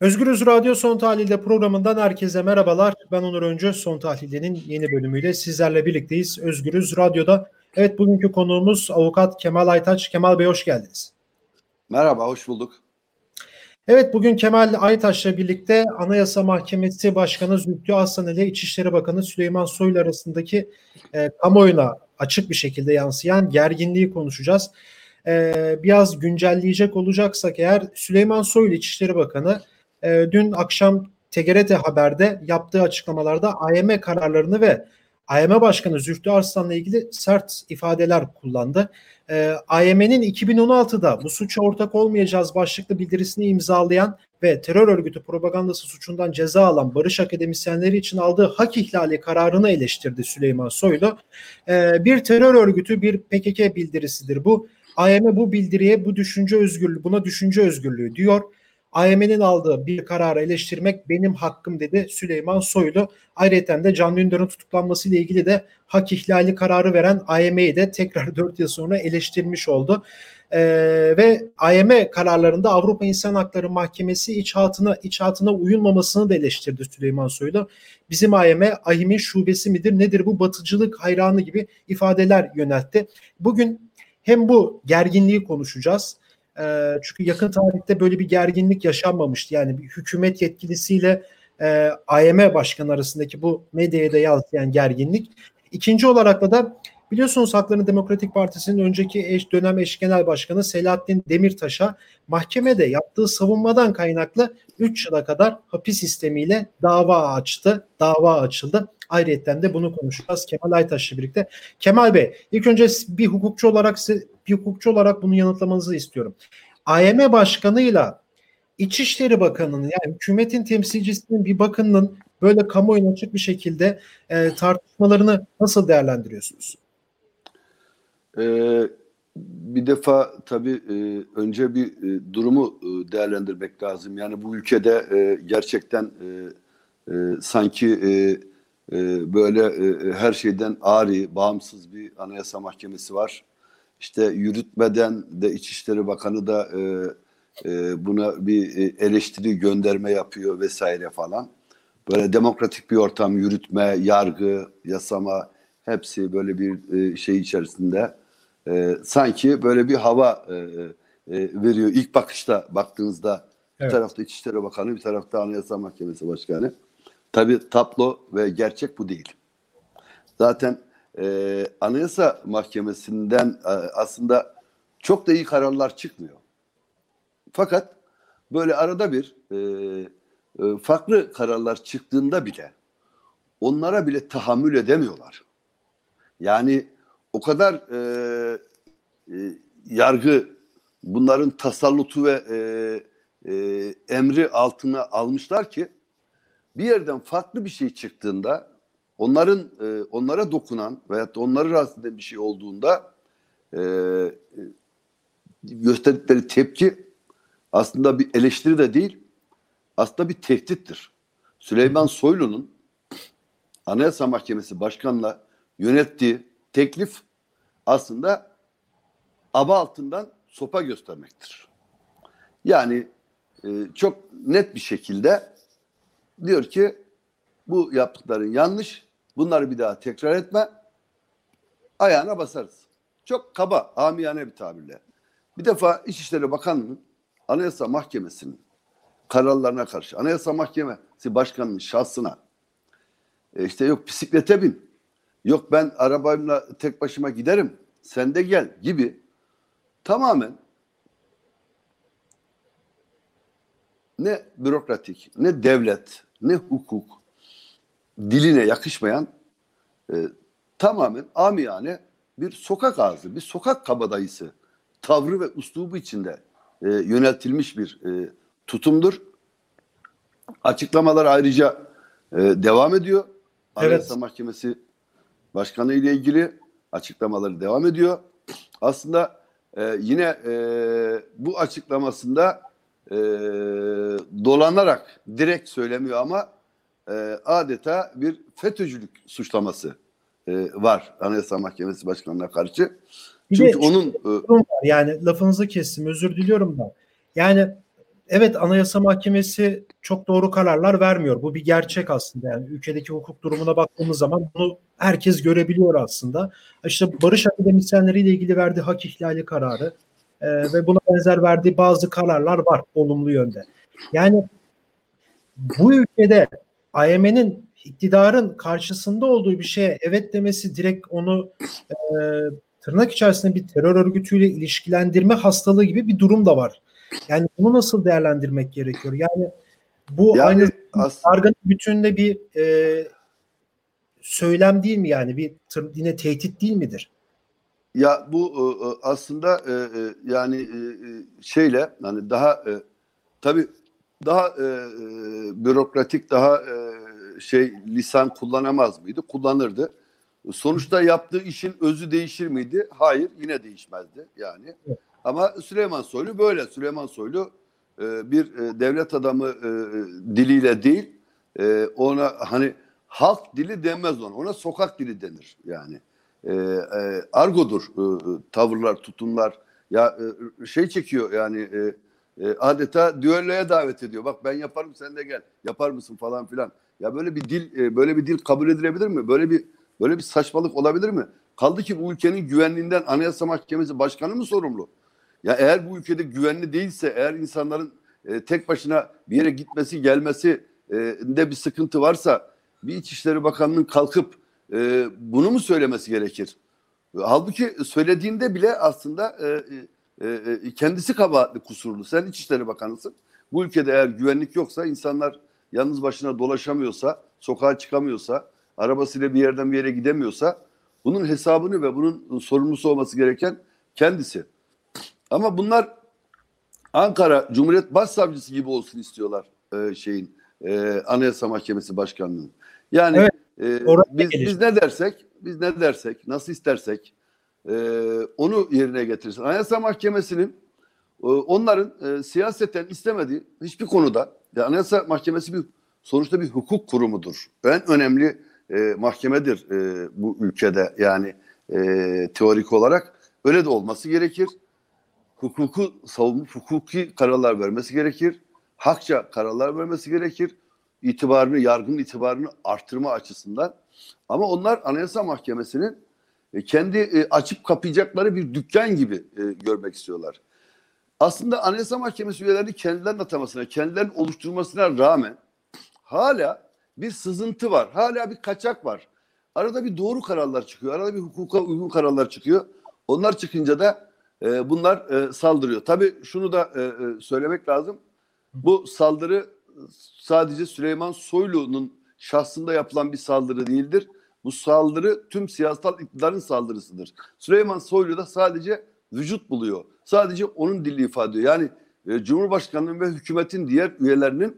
Özgürüz Radyo Son Tahlil'de programından herkese merhabalar. Ben Onur Öncü. Son Tahlil'in yeni bölümüyle sizlerle birlikteyiz. Özgürüz Radyo'da. Evet bugünkü konuğumuz avukat Kemal Aytaç. Kemal Bey hoş geldiniz. Merhaba, hoş bulduk. Evet bugün Kemal Aytaş'la birlikte Anayasa Mahkemesi Başkanı Zülfü Aslan ile İçişleri Bakanı Süleyman Soylu arasındaki e, kamuoyuna açık bir şekilde yansıyan gerginliği konuşacağız. E, biraz güncelleyecek olacaksak eğer Süleyman Soylu İçişleri Bakanı e, dün akşam TGRT Haber'de yaptığı açıklamalarda AYM kararlarını ve AYM Başkanı Zühtü Arslan'la ilgili sert ifadeler kullandı. E, AYM'nin 2016'da bu suça ortak olmayacağız başlıklı bildirisini imzalayan ve terör örgütü propagandası suçundan ceza alan barış akademisyenleri için aldığı hak ihlali kararını eleştirdi Süleyman Soylu. E, bir terör örgütü bir PKK bildirisidir bu. AYM bu bildiriye bu düşünce özgürlüğü buna düşünce özgürlüğü diyor. AYM'nin aldığı bir kararı eleştirmek benim hakkım dedi Süleyman Soylu. Ayrıca de Can Dündar'ın tutuklanması ile ilgili de hak ihlali kararı veren AYM'yi de tekrar 4 yıl sonra eleştirmiş oldu. Ee, ve AYM kararlarında Avrupa İnsan Hakları Mahkemesi iç hatına, iç hatına uyulmamasını da eleştirdi Süleyman Soylu. Bizim AYM, AYM'in şubesi midir nedir bu batıcılık hayranı gibi ifadeler yöneltti. Bugün hem bu gerginliği konuşacağız e, çünkü yakın tarihte böyle bir gerginlik yaşanmamıştı. Yani bir hükümet yetkilisiyle e, AYM başkanı arasındaki bu medyaya da yansıyan gerginlik. İkinci olarak da biliyorsunuz Hakların Demokratik Partisi'nin önceki eş, dönem eş genel başkanı Selahattin Demirtaş'a mahkemede yaptığı savunmadan kaynaklı 3 yıla kadar hapis sistemiyle dava açtı. Dava açıldı. Ayrıca de bunu konuşacağız Kemal Aytaş'la birlikte. Kemal Bey ilk önce bir hukukçu olarak size bir hukukçu olarak bunu yanıtlamanızı istiyorum. AYM Başkanı'yla İçişleri Bakanı'nın yani hükümetin temsilcisinin bir bakanının böyle kamuoyuna açık bir şekilde e, tartışmalarını nasıl değerlendiriyorsunuz? Ee, bir defa tabii e, önce bir e, durumu e, değerlendirmek lazım. Yani bu ülkede e, gerçekten e, e, sanki e, e, böyle e, her şeyden ari, bağımsız bir anayasa mahkemesi var işte yürütmeden de İçişleri Bakanı da e, e, buna bir e, eleştiri gönderme yapıyor vesaire falan. Böyle demokratik bir ortam, yürütme, yargı, yasama hepsi böyle bir e, şey içerisinde e, sanki böyle bir hava e, e, veriyor. İlk bakışta baktığınızda evet. bir tarafta İçişleri Bakanı, bir tarafta Anayasa Mahkemesi Başkanı. Tabii tablo ve gerçek bu değil. Zaten e, Anayasa Mahkemesi'nden e, aslında çok da iyi kararlar çıkmıyor. Fakat böyle arada bir e, e, farklı kararlar çıktığında bile onlara bile tahammül edemiyorlar. Yani o kadar e, e, yargı bunların tasallutu ve e, e, emri altına almışlar ki bir yerden farklı bir şey çıktığında onların e, onlara dokunan veyahut da onları rahatsız eden bir şey olduğunda e, gösterdikleri tepki aslında bir eleştiri de değil, aslında bir tehdittir. Süleyman Soylu'nun Anayasa Mahkemesi Başkanı'na yönettiği teklif aslında aba altından sopa göstermektir. Yani e, çok net bir şekilde diyor ki bu yaptıkların yanlış, Bunları bir daha tekrar etme. Ayağına basarız. Çok kaba, amiyane bir tabirle. Bir defa İçişleri Bakanlığı'nın Anayasa Mahkemesi'nin kararlarına karşı, Anayasa Mahkemesi Başkanı'nın şahsına e işte yok bisiklete bin, yok ben arabayla tek başıma giderim, sen de gel gibi tamamen ne bürokratik, ne devlet, ne hukuk, diline yakışmayan e, tamamen amiyane bir sokak ağzı, bir sokak kabadayısı tavrı ve uslubu içinde e, yöneltilmiş bir e, tutumdur. Açıklamalar ayrıca e, devam ediyor. Evet. Anayasa Mahkemesi Başkanı ile ilgili açıklamaları devam ediyor. Aslında e, yine e, bu açıklamasında e, dolanarak direkt söylemiyor ama e, adeta bir FETÖ'cülük suçlaması e, var Anayasa Mahkemesi Başkanı'na karşı. Bir Çünkü onun e, yani lafınızı kestim özür diliyorum da. Yani evet Anayasa Mahkemesi çok doğru kararlar vermiyor. Bu bir gerçek aslında. Yani ülkedeki hukuk durumuna baktığımız zaman bunu herkes görebiliyor aslında. İşte Barış Akademisyenleri ile ilgili verdiği hak ihlali kararı e, ve buna benzer verdiği bazı kararlar var olumlu yönde. Yani bu ülkede AYM'nin iktidarın karşısında olduğu bir şeye evet demesi direkt onu e, tırnak içerisinde bir terör örgütüyle ilişkilendirme hastalığı gibi bir durum da var. Yani bunu nasıl değerlendirmek gerekiyor? Yani bu Yani aynı aslında- bütününde bir e, söylem değil mi yani? Bir tır, yine tehdit değil midir? Ya bu e, e, aslında e, yani şeyle hani daha tabii daha e, e, bürokratik daha e, şey lisan kullanamaz mıydı? Kullanırdı. Sonuçta yaptığı işin özü değişir miydi? Hayır, yine değişmezdi yani. Ama Süleyman Soylu böyle. Süleyman Soylu e, bir e, devlet adamı e, diliyle değil, e, ona hani halk dili denmez ona. Ona sokak dili denir yani e, e, argodur e, e, tavırlar, tutumlar. Ya e, şey çekiyor yani e, e, adeta düelloya davet ediyor. Bak ben yaparım sen de gel. Yapar mısın falan filan. Ya böyle bir dil e, böyle bir dil kabul edilebilir mi? Böyle bir böyle bir saçmalık olabilir mi? Kaldı ki bu ülkenin güvenliğinden Anayasa Mahkemesi Başkanı mı sorumlu? Ya eğer bu ülkede güvenli değilse, eğer insanların e, tek başına bir yere gitmesi, gelmesi e, de bir sıkıntı varsa bir İçişleri Bakanı'nın kalkıp e, bunu mu söylemesi gerekir? Halbuki söylediğinde bile aslında e, e, e, kendisi kabahatli kusurlu. Sen İçişleri Bakanısın. Bu ülkede eğer güvenlik yoksa, insanlar yalnız başına dolaşamıyorsa, sokağa çıkamıyorsa, arabasıyla bir yerden bir yere gidemiyorsa bunun hesabını ve bunun sorumlusu olması gereken kendisi. Ama bunlar Ankara Cumhuriyet Başsavcısı gibi olsun istiyorlar e, şeyin e, Anayasa Mahkemesi Başkanlığı'nın. Yani Evet, e, biz, gelir. biz ne dersek, biz ne dersek, nasıl istersek e, onu yerine getirsin. Anayasa Mahkemesi'nin e, onların e, siyaseten istemediği hiçbir konuda, ya Anayasa Mahkemesi bir sonuçta bir hukuk kurumudur. En önemli e, mahkemedir e, bu ülkede yani teorik olarak öyle de olması gerekir hukuku savunup hukuki kararlar vermesi gerekir. Hakça kararlar vermesi gerekir. İtibarını, yargının itibarını arttırma açısından. Ama onlar Anayasa Mahkemesi'nin e, kendi e, açıp kapayacakları bir dükkan gibi e, görmek istiyorlar. Aslında Anayasa Mahkemesi üyelerini kendilerinin atamasına, kendilerinin oluşturmasına rağmen hala bir sızıntı var. Hala bir kaçak var. Arada bir doğru kararlar çıkıyor. Arada bir hukuka uygun kararlar çıkıyor. Onlar çıkınca da e, bunlar e, saldırıyor. Tabii şunu da e, e, söylemek lazım. Bu saldırı sadece Süleyman Soylu'nun şahsında yapılan bir saldırı değildir. Bu saldırı tüm siyasal iktidarın saldırısıdır. Süleyman Soylu da sadece vücut buluyor. Sadece onun dili ifade ediyor. Yani e, Cumhurbaşkanı'nın ve hükümetin diğer üyelerinin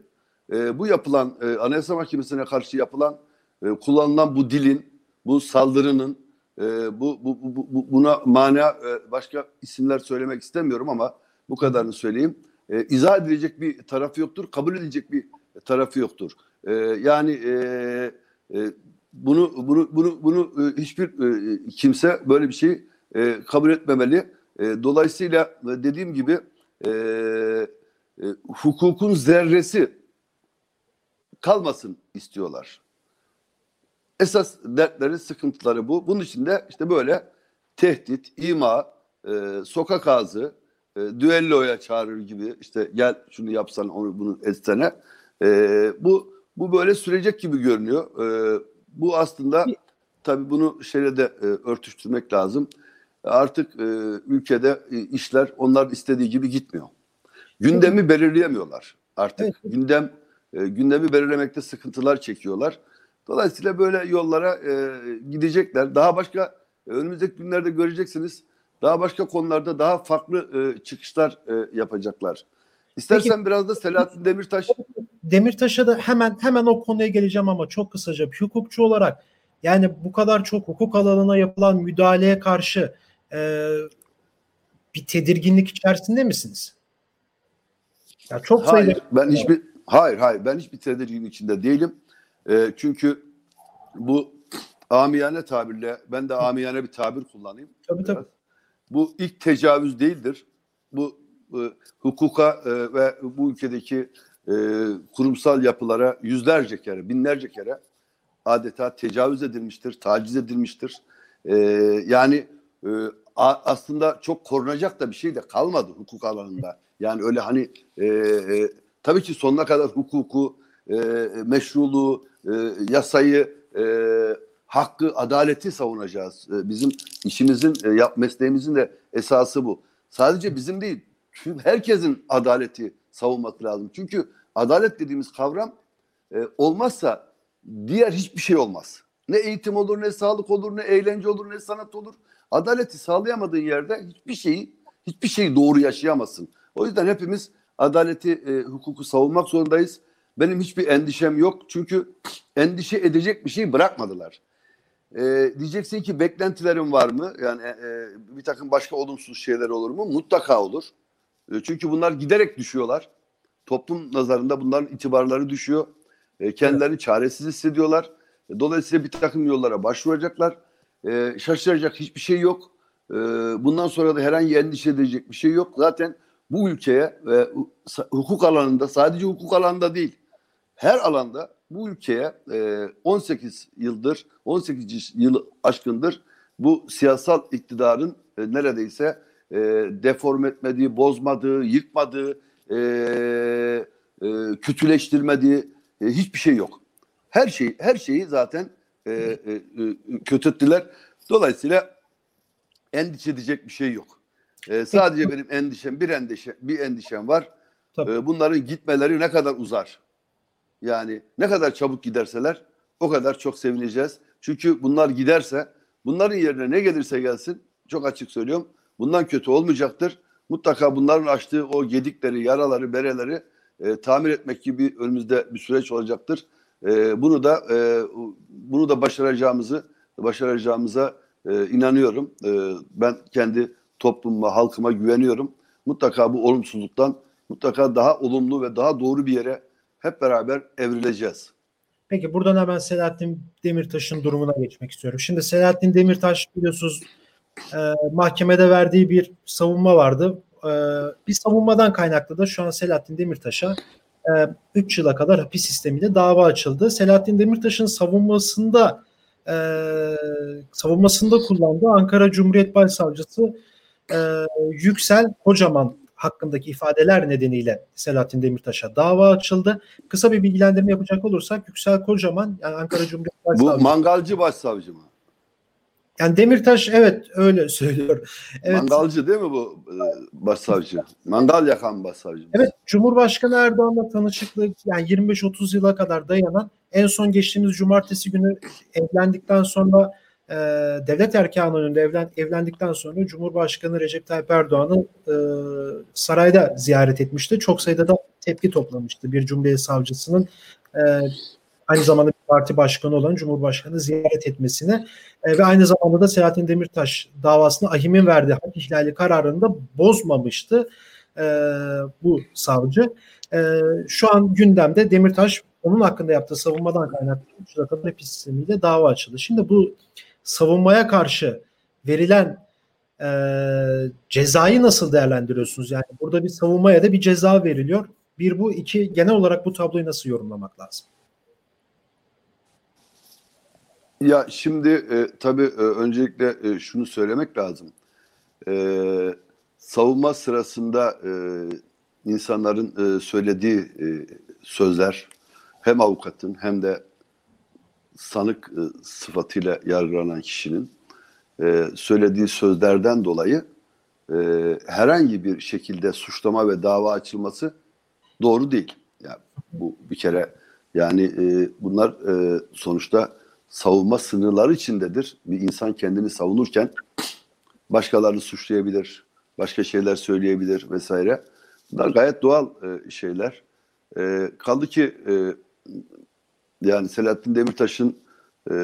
e, bu yapılan e, Anayasa Mahkemesi'ne karşı yapılan e, kullanılan bu dilin, bu saldırının e, bu, bu, bu, bu- buna mana e, başka isimler söylemek istemiyorum ama bu kadarını söyleyeyim. E, izah edilecek bir tarafı yoktur, kabul edilecek bir tarafı yoktur. E, yani e, e, bunu bunu bunu bunu e, hiçbir e, kimse böyle bir şeyi e, kabul etmemeli. Dolayısıyla dediğim gibi hukukun zerresi kalmasın istiyorlar. Esas dertleri, sıkıntıları bu. Bunun için de işte böyle tehdit, ima, e, sokak ağzı, e, düelloya çağırır gibi işte gel şunu yapsan onu bunu etsene. E, bu bu böyle sürecek gibi görünüyor. E, bu aslında tabii bunu şeyle de e, örtüştürmek lazım. Artık e, ülkede e, işler onlar istediği gibi gitmiyor. Gündemi belirleyemiyorlar artık. Evet. Gündem e, gündemi belirlemekte sıkıntılar çekiyorlar. Dolayısıyla böyle yollara e, gidecekler. Daha başka e, önümüzdeki günlerde göreceksiniz. Daha başka konularda daha farklı e, çıkışlar e, yapacaklar. İstersen biraz da Selahattin Demirtaş Demirtaş'a da hemen hemen o konuya geleceğim ama çok kısaca bir hukukçu olarak yani bu kadar çok hukuk alanına yapılan müdahaleye karşı e, bir tedirginlik içerisinde misiniz? Ya çok sayıda Hayır, ben hiçbir hayır hayır ben hiçbir tedirgin içinde değilim. Ee, çünkü bu amiyane tabirle ben de amiyane bir tabir kullanayım. tabii tabii. Bu ilk tecavüz değildir. Bu e, hukuka e, ve bu ülkedeki e, kurumsal yapılara yüzlerce kere, binlerce kere adeta tecavüz edilmiştir, taciz edilmiştir. Yani aslında çok korunacak da bir şey de kalmadı hukuk alanında. Yani öyle hani tabii ki sonuna kadar hukuku, meşruluğu, yasayı, hakkı, adaleti savunacağız. Bizim işimizin, mesleğimizin de esası bu. Sadece bizim değil, tüm herkesin adaleti savunması lazım. Çünkü adalet dediğimiz kavram e, olmazsa diğer hiçbir şey olmaz. Ne eğitim olur, ne sağlık olur, ne eğlence olur, ne sanat olur. Adaleti sağlayamadığın yerde hiçbir şeyi, hiçbir şeyi doğru yaşayamazsın. O yüzden hepimiz adaleti, e, hukuku savunmak zorundayız. Benim hiçbir endişem yok. Çünkü endişe edecek bir şey bırakmadılar. E, diyeceksin ki beklentilerin var mı? Yani e, bir takım başka olumsuz şeyler olur mu? Mutlaka olur. E, çünkü bunlar giderek düşüyorlar. Toplum nazarında bunların itibarları düşüyor. E, kendilerini evet. çaresiz hissediyorlar. E, dolayısıyla bir takım yollara başvuracaklar. Şaşıracak hiçbir şey yok. Bundan sonra da herhangi endişe edecek bir şey yok. Zaten bu ülkeye ve hukuk alanında sadece hukuk alanında değil her alanda bu ülkeye e, 18 yıldır 18 yıl aşkındır bu siyasal iktidarın neredeyse e, deform etmediği, bozmadığı, yıkmadığı, e, e, kötüleştirmediği e, hiçbir şey yok. Her şey her şeyi zaten e, e, e, kötü ettiler. Dolayısıyla endişe edecek bir şey yok. E, sadece benim endişem bir endişe bir endişem var. E, bunların gitmeleri ne kadar uzar? Yani ne kadar çabuk giderseler o kadar çok sevineceğiz. Çünkü bunlar giderse bunların yerine ne gelirse gelsin çok açık söylüyorum bundan kötü olmayacaktır. Mutlaka bunların açtığı o gedikleri, yaraları, bereleri e, tamir etmek gibi önümüzde bir süreç olacaktır. E, bunu da e, bunu da başaracağımızı başaracağımıza e, inanıyorum. E, ben kendi toplumuma, halkıma güveniyorum. Mutlaka bu olumsuzluktan mutlaka daha olumlu ve daha doğru bir yere hep beraber evrileceğiz. Peki buradan hemen Selahattin Demirtaş'ın durumuna geçmek istiyorum. Şimdi Selahattin Demirtaş biliyorsunuz e, mahkemede verdiği bir savunma vardı. E, bir savunmadan kaynaklı da şu an Selahattin Demirtaş'a 3 e, yıla kadar hapis sistemiyle dava açıldı. Selahattin Demirtaş'ın savunmasında e, savunmasında kullandığı Ankara Cumhuriyet Başsavcısı e, Yüksel Kocaman hakkındaki ifadeler nedeniyle Selahattin Demirtaş'a dava açıldı. Kısa bir bilgilendirme yapacak olursak Yüksel Kocaman yani Ankara Cumhuriyet Başsavcısı. Bu mangalcı başsavcı mı? Yani Demirtaş evet öyle söylüyor. Evet. Mangalcı değil mi bu e, başsavcı? Mangal yakan başsavcı. Evet Cumhurbaşkanı Erdoğan'la tanışıklık yani 25-30 yıla kadar dayanan en son geçtiğimiz cumartesi günü evlendikten sonra e, devlet erkanı önünde evlen, evlendikten sonra Cumhurbaşkanı Recep Tayyip Erdoğan'ı e, sarayda ziyaret etmişti. Çok sayıda da tepki toplamıştı bir Cumhuriyet Savcısının e, aynı zamanda bir parti başkanı olan Cumhurbaşkanı ziyaret etmesine e, ve aynı zamanda da Selahattin Demirtaş davasını ahimin verdiği hak ihlali kararını da bozmamıştı e, bu savcı. E, şu an gündemde Demirtaş onun hakkında yaptığı savunmadan kaynaklı 3 dakikada hapis sistemiyle dava açıldı. Şimdi bu savunmaya karşı verilen e, cezayı nasıl değerlendiriyorsunuz? Yani burada bir savunmaya da bir ceza veriliyor. Bir bu, iki genel olarak bu tabloyu nasıl yorumlamak lazım? Ya şimdi e, tabii e, öncelikle e, şunu söylemek lazım. E, savunma sırasında e, insanların e, söylediği e, sözler hem avukatın hem de sanık e, sıfatıyla yargılanan kişinin e, söylediği sözlerden dolayı e, herhangi bir şekilde suçlama ve dava açılması doğru değil. Yani bu bir kere yani e, bunlar e, sonuçta savunma sınırları içindedir. Bir insan kendini savunurken başkalarını suçlayabilir, başka şeyler söyleyebilir vesaire. Bunlar gayet doğal e, şeyler. E, kaldı ki e, yani Selahattin Demirtaş'ın e,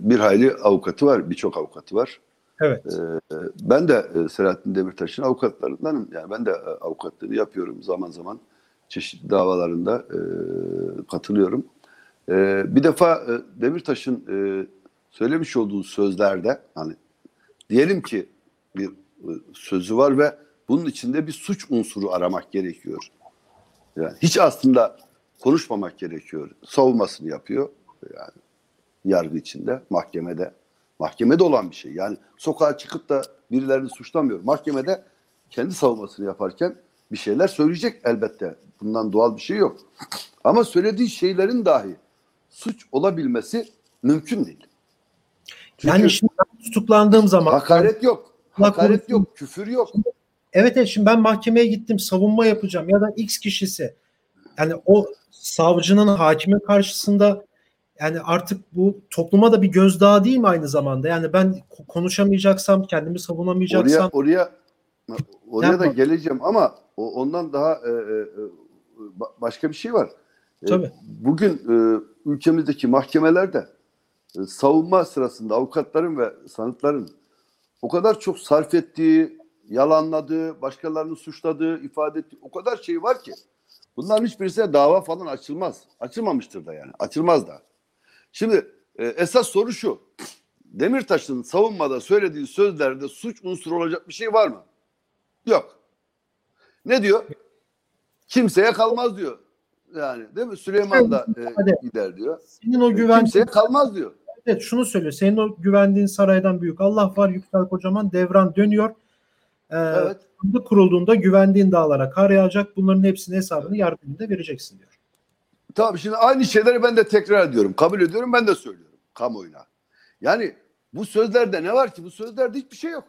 bir hayli avukatı var, birçok avukatı var. Evet. E, ben de Selahattin Demirtaş'ın avukatlarındanım. Yani ben de avukatlığını yapıyorum zaman zaman. Çeşitli davalarında e, katılıyorum. E, bir defa e, Demirtaş'ın e, söylemiş olduğu sözlerde hani diyelim ki bir e, sözü var ve bunun içinde bir suç unsuru aramak gerekiyor. Yani hiç aslında konuşmamak gerekiyor. Savunmasını yapıyor. Yani yargı içinde, mahkemede. Mahkemede olan bir şey. Yani sokağa çıkıp da birilerini suçlamıyor. Mahkemede kendi savunmasını yaparken bir şeyler söyleyecek elbette. Bundan doğal bir şey yok. Ama söylediği şeylerin dahi suç olabilmesi mümkün değil. Çünkü yani şimdi ben tutuklandığım zaman hakaret yok. Hakaret yok, küfür yok. Evet evet şimdi ben mahkemeye gittim savunma yapacağım ya da X kişisi yani o savcının hakimin karşısında yani artık bu topluma da bir gözdağı değil mi aynı zamanda? Yani ben ko- konuşamayacaksam, kendimi savunamayacaksam Oraya oraya oraya da geleceğim ama ondan daha e, e, e, ba- başka bir şey var. E, Tabii. Bugün e, ülkemizdeki mahkemelerde e, savunma sırasında avukatların ve sanıkların o kadar çok sarf ettiği, yalanladığı, başkalarını suçladığı, ifade ettiği o kadar şey var ki bunların hiçbirisine dava falan açılmaz. Açılmamıştır da yani. Açılmaz da. Şimdi e, esas soru şu. Demirtaş'ın savunmada söylediği sözlerde suç unsuru olacak bir şey var mı? Yok. Ne diyor? Kimseye kalmaz diyor. Yani değil mi? Süleyman da e, gider diyor. senin o E, güven Kimseye kalmaz diyor. evet şunu söylüyor. Senin o güvendiğin saraydan büyük Allah var Yüksel Kocaman devran dönüyor. Ee, Evet. kurulduğunda güvendiğin dağlara kar yağacak. Bunların hepsinin hesabını yargı önünde vereceksin diyor. Tamam şimdi aynı şeyleri ben de tekrar ediyorum. Kabul ediyorum ben de söylüyorum kamuoyuna. Yani bu sözlerde ne var ki? Bu sözlerde hiçbir şey yok.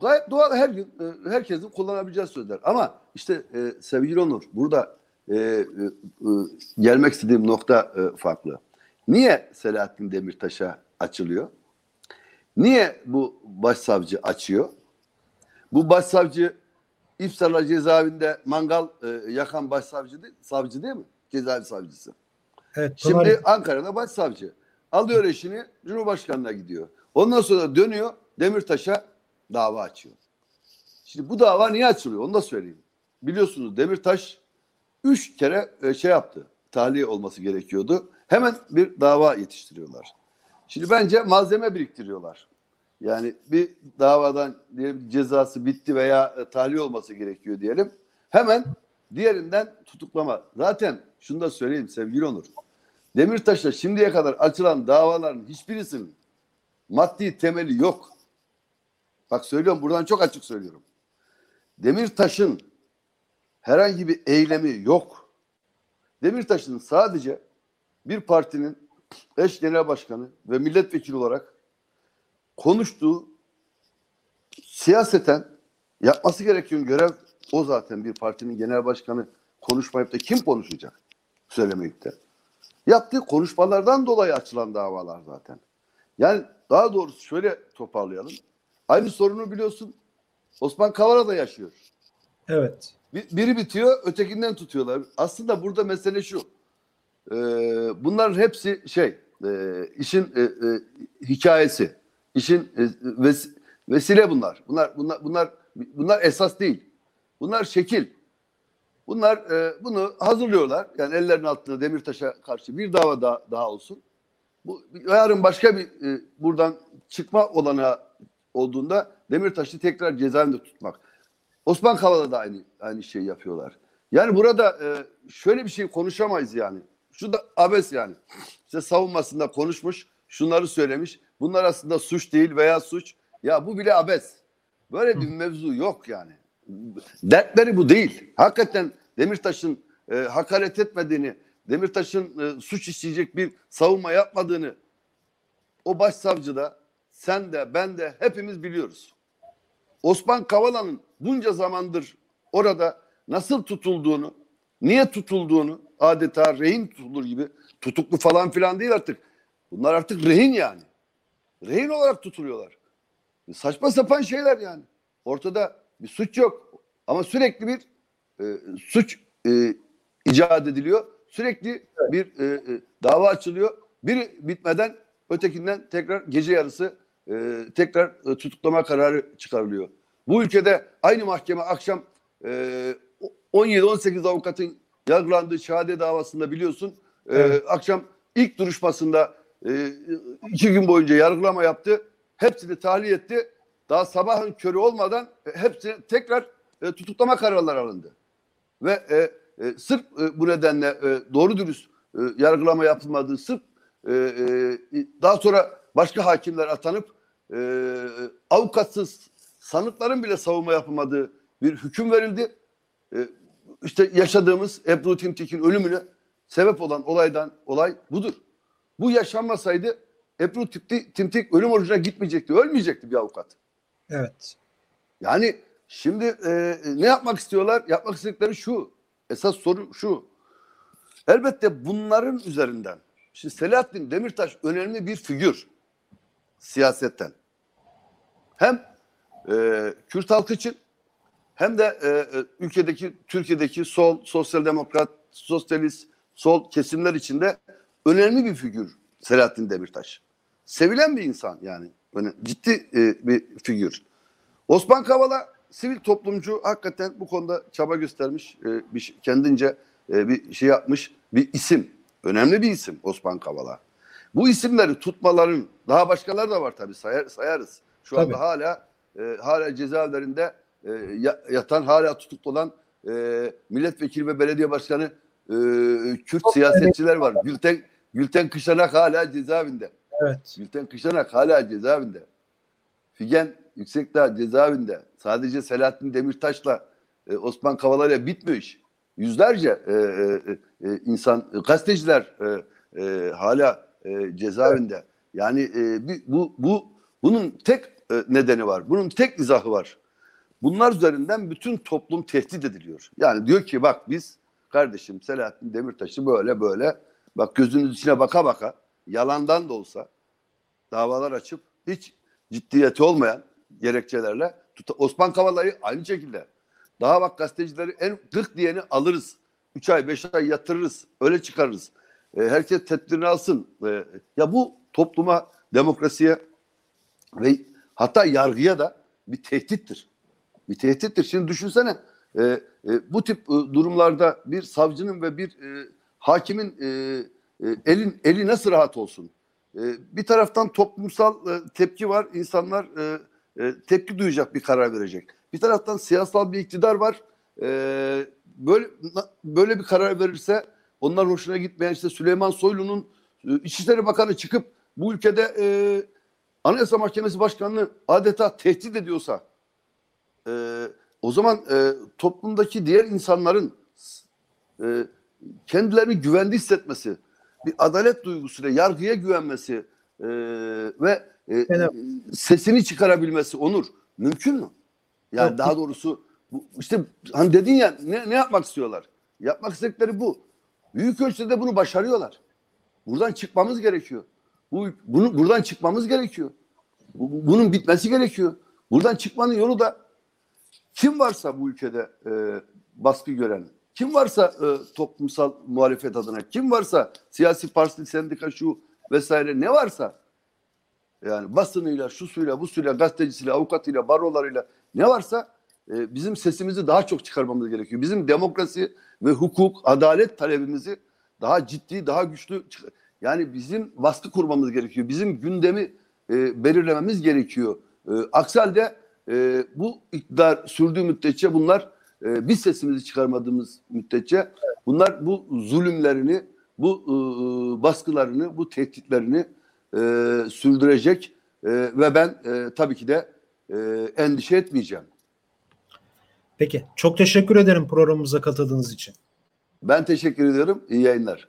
Gayet doğal her gün e, herkesin kullanabileceği sözler. Ama işte e, sevgili Onur burada e, e, e, gelmek istediğim nokta e, farklı. Niye Selahattin Demirtaş'a açılıyor? Niye bu başsavcı açıyor? Bu başsavcı İpsala cezaevinde mangal e, yakan başsavcı değil, savcı değil mi? Cezaevi savcısı. Evet. Şimdi Pınar- Ankara'da başsavcı. Alıyor eşini Cumhurbaşkanı'na gidiyor. Ondan sonra dönüyor Demirtaş'a dava açıyor. Şimdi bu dava niye açılıyor onu da söyleyeyim. Biliyorsunuz Demirtaş üç kere e, şey yaptı. Tahliye olması gerekiyordu. Hemen bir dava yetiştiriyorlar. Şimdi bence malzeme biriktiriyorlar. Yani bir davadan diyelim cezası bitti veya e, tahliye olması gerekiyor diyelim. Hemen diğerinden tutuklama. Zaten şunu da söyleyeyim sevgili Onur. Demirtaş'la şimdiye kadar açılan davaların hiçbirisinin maddi temeli yok. Bak söylüyorum buradan çok açık söylüyorum. Demirtaş'ın herhangi bir eylemi yok. Demirtaş'ın sadece bir partinin eş genel başkanı ve milletvekili olarak konuştuğu siyaseten yapması gereken görev o zaten bir partinin genel başkanı konuşmayıp da kim konuşacak söylemeyip de. Yaptığı konuşmalardan dolayı açılan davalar zaten. Yani daha doğrusu şöyle toparlayalım. Aynı sorunu biliyorsun Osman Kavala da yaşıyor. Evet. Bir- Biri bitiyor, ötekinden tutuyorlar. Aslında burada mesele şu. Ee, bunların hepsi şey, e, işin e, e, hikayesi, işin e, ves- vesile bunlar. Bunlar bunlar bunlar bunlar esas değil. Bunlar şekil. Bunlar e, bunu hazırlıyorlar. Yani ellerinin altında Demirtaş'a karşı bir dava daha, daha olsun. Bu yarın başka bir e, buradan çıkma olanağı olduğunda Demirtaş'ı tekrar cezaevinde tutmak. Osman Kavala da aynı aynı şeyi yapıyorlar. Yani burada e, şöyle bir şey konuşamayız yani. Şu da abes yani. İşte savunmasında konuşmuş, şunları söylemiş. Bunlar aslında suç değil veya suç. Ya bu bile abes. Böyle bir mevzu yok yani. Dertleri bu değil. Hakikaten Demirtaş'ın e, hakaret etmediğini, Demirtaş'ın e, suç işleyecek bir savunma yapmadığını o başsavcı da sen de ben de hepimiz biliyoruz. Osman Kavala'nın bunca zamandır orada nasıl tutulduğunu, niye tutulduğunu adeta rehin tutulur gibi tutuklu falan filan değil artık. Bunlar artık rehin yani. Rehin olarak tutuluyorlar. Saçma sapan şeyler yani. Ortada bir suç yok. Ama sürekli bir e, suç e, icat ediliyor. Sürekli bir e, e, dava açılıyor. Biri bitmeden ötekinden tekrar gece yarısı e, tekrar e, tutuklama kararı çıkarılıyor. Bu ülkede aynı mahkeme akşam e, 17-18 avukatın yargılandığı şehadet davasında biliyorsun e, Evet. akşam ilk duruşmasında e, iki gün boyunca yargılama yaptı. Hepsini tahliye etti. daha sabahın körü olmadan e, hepsi tekrar e, tutuklama kararları alındı. Ve e, e, sırf e, bu nedenle e, doğru dürüst e, yargılama yapılmadığı sırf e, e, daha sonra başka hakimler atanıp e, avukatsız sanıkların bile savunma yapılmadığı bir hüküm verildi. E, işte yaşadığımız Ebru Timtik'in ölümüne sebep olan olaydan olay budur. Bu yaşanmasaydı Ebru Timtik, ölüm orucuna gitmeyecekti, ölmeyecekti bir avukat. Evet. Yani şimdi e, ne yapmak istiyorlar? Yapmak istedikleri şu. Esas soru şu. Elbette bunların üzerinden. Şimdi Selahattin Demirtaş önemli bir figür siyasetten. Hem e, Kürt halkı için hem de e, e, ülkedeki Türkiye'deki sol, sosyal demokrat, sosyalist, sol kesimler içinde önemli bir figür Selahattin Demirtaş. Sevilen bir insan yani. Böyle ciddi e, bir figür. Osman Kavala sivil toplumcu hakikaten bu konuda çaba göstermiş. E, bir kendince e, bir şey yapmış bir isim. Önemli bir isim Osman Kavala. Bu isimleri tutmaların daha başkaları da var tabii sayar, sayarız. Şu Tabii. anda hala e, hala cezaevlerinde e, ya- yatan hala tutuklu olan e, milletvekili ve belediye başkanı e, Kürt Çok siyasetçiler var. Gülten Gülten Kışanak hala cezaevinde. Evet. Gülten Kışanak hala cezaevinde. Figen Yüksekdağ cezaevinde. Sadece Selahattin Demirtaş'la e, Osman Kavala'yla bitmiyor iş. Yüzlerce e, e, e, insan, e, gazeteciler e, e, hala e, cezaevinde. Yani e, bu, bu bunun tek e, nedeni var. Bunun tek izahı var. Bunlar üzerinden bütün toplum tehdit ediliyor. Yani diyor ki bak biz kardeşim Selahattin Demirtaş'ı böyle böyle bak gözünüz içine baka baka yalandan da olsa davalar açıp hiç ciddiyeti olmayan gerekçelerle tuta- Osman Kavala'yı aynı şekilde daha bak gazetecileri en gık diyeni alırız. 3 ay 5 ay yatırırız. Öyle çıkarırız. E, herkes tedbirini alsın. E, ya bu topluma, demokrasiye ve hatta yargıya da bir tehdittir. Bir tehdittir. Şimdi düşünsene e, e, bu tip e, durumlarda bir savcının ve bir e, hakimin e, e, elin eli nasıl rahat olsun? E, bir taraftan toplumsal e, tepki var. İnsanlar e, e, tepki duyacak bir karar verecek. Bir taraftan siyasal bir iktidar var. E, böyle böyle bir karar verirse onlar hoşuna gitmeyen işte Süleyman Soylu'nun e, İçişleri Bakanı çıkıp bu ülkede e, Anayasa Mahkemesi Başkanı'nı adeta tehdit ediyorsa e, o zaman e, toplumdaki diğer insanların e, kendilerini güvende hissetmesi, bir adalet duygusuyla yargıya güvenmesi e, ve e, Evet. sesini çıkarabilmesi Onur mümkün mü? Yani daha doğrusu bu, işte hani dedin ya ne, ne yapmak istiyorlar? Yapmak istedikleri bu. Büyük ölçüde bunu başarıyorlar. Buradan çıkmamız gerekiyor. Bu bunu buradan çıkmamız gerekiyor. Bu- bu- bunun bitmesi gerekiyor. Buradan çıkmanın yolu da kim varsa bu ülkede e, baskı gören, kim varsa e, toplumsal muhalefet adına, kim varsa siyasi parti, sendika şu vesaire ne varsa yani basınıyla, şu suyla, bu suyla, gazetecisiyle, avukatıyla, barolarıyla ne varsa e, bizim sesimizi daha çok çıkarmamız gerekiyor. Bizim demokrasi ve hukuk, adalet talebimizi daha ciddi, daha güçlü yani bizim baskı kurmamız gerekiyor. Bizim gündemi e, belirlememiz gerekiyor. E, aksi halde e, bu iktidar sürdüğü müddetçe bunlar e, biz sesimizi çıkarmadığımız müddetçe bunlar bu zulümlerini, bu e, baskılarını, bu tehditlerini e, sürdürecek E, ve ben e, tabii ki de e, endişe etmeyeceğim. Peki. Çok teşekkür ederim programımıza katıldığınız için. Ben teşekkür ediyorum. İyi yayınlar.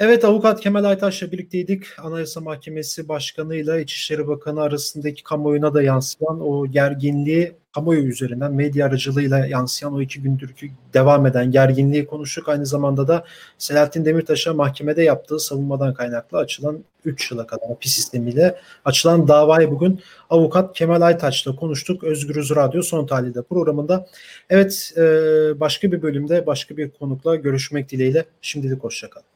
Evet avukat Kemal Aytaş'la birlikteydik. Anayasa Mahkemesi Başkanı ile İçişleri Bakanı arasındaki kamuoyuna da yansıyan o gerginliği kamuoyu üzerinden medya aracılığıyla yansıyan o iki gündür devam eden gerginliği konuştuk. Aynı zamanda da Selahattin Demirtaş'a mahkemede yaptığı savunmadan kaynaklı açılan 3 yıla kadar hapis sistemiyle açılan davayı bugün avukat Kemal Aytaç'la konuştuk. Özgürüz Radyo Son Tahlil'de programında. Evet e, başka bir bölümde başka bir konukla görüşmek dileğiyle şimdilik hoşçakalın.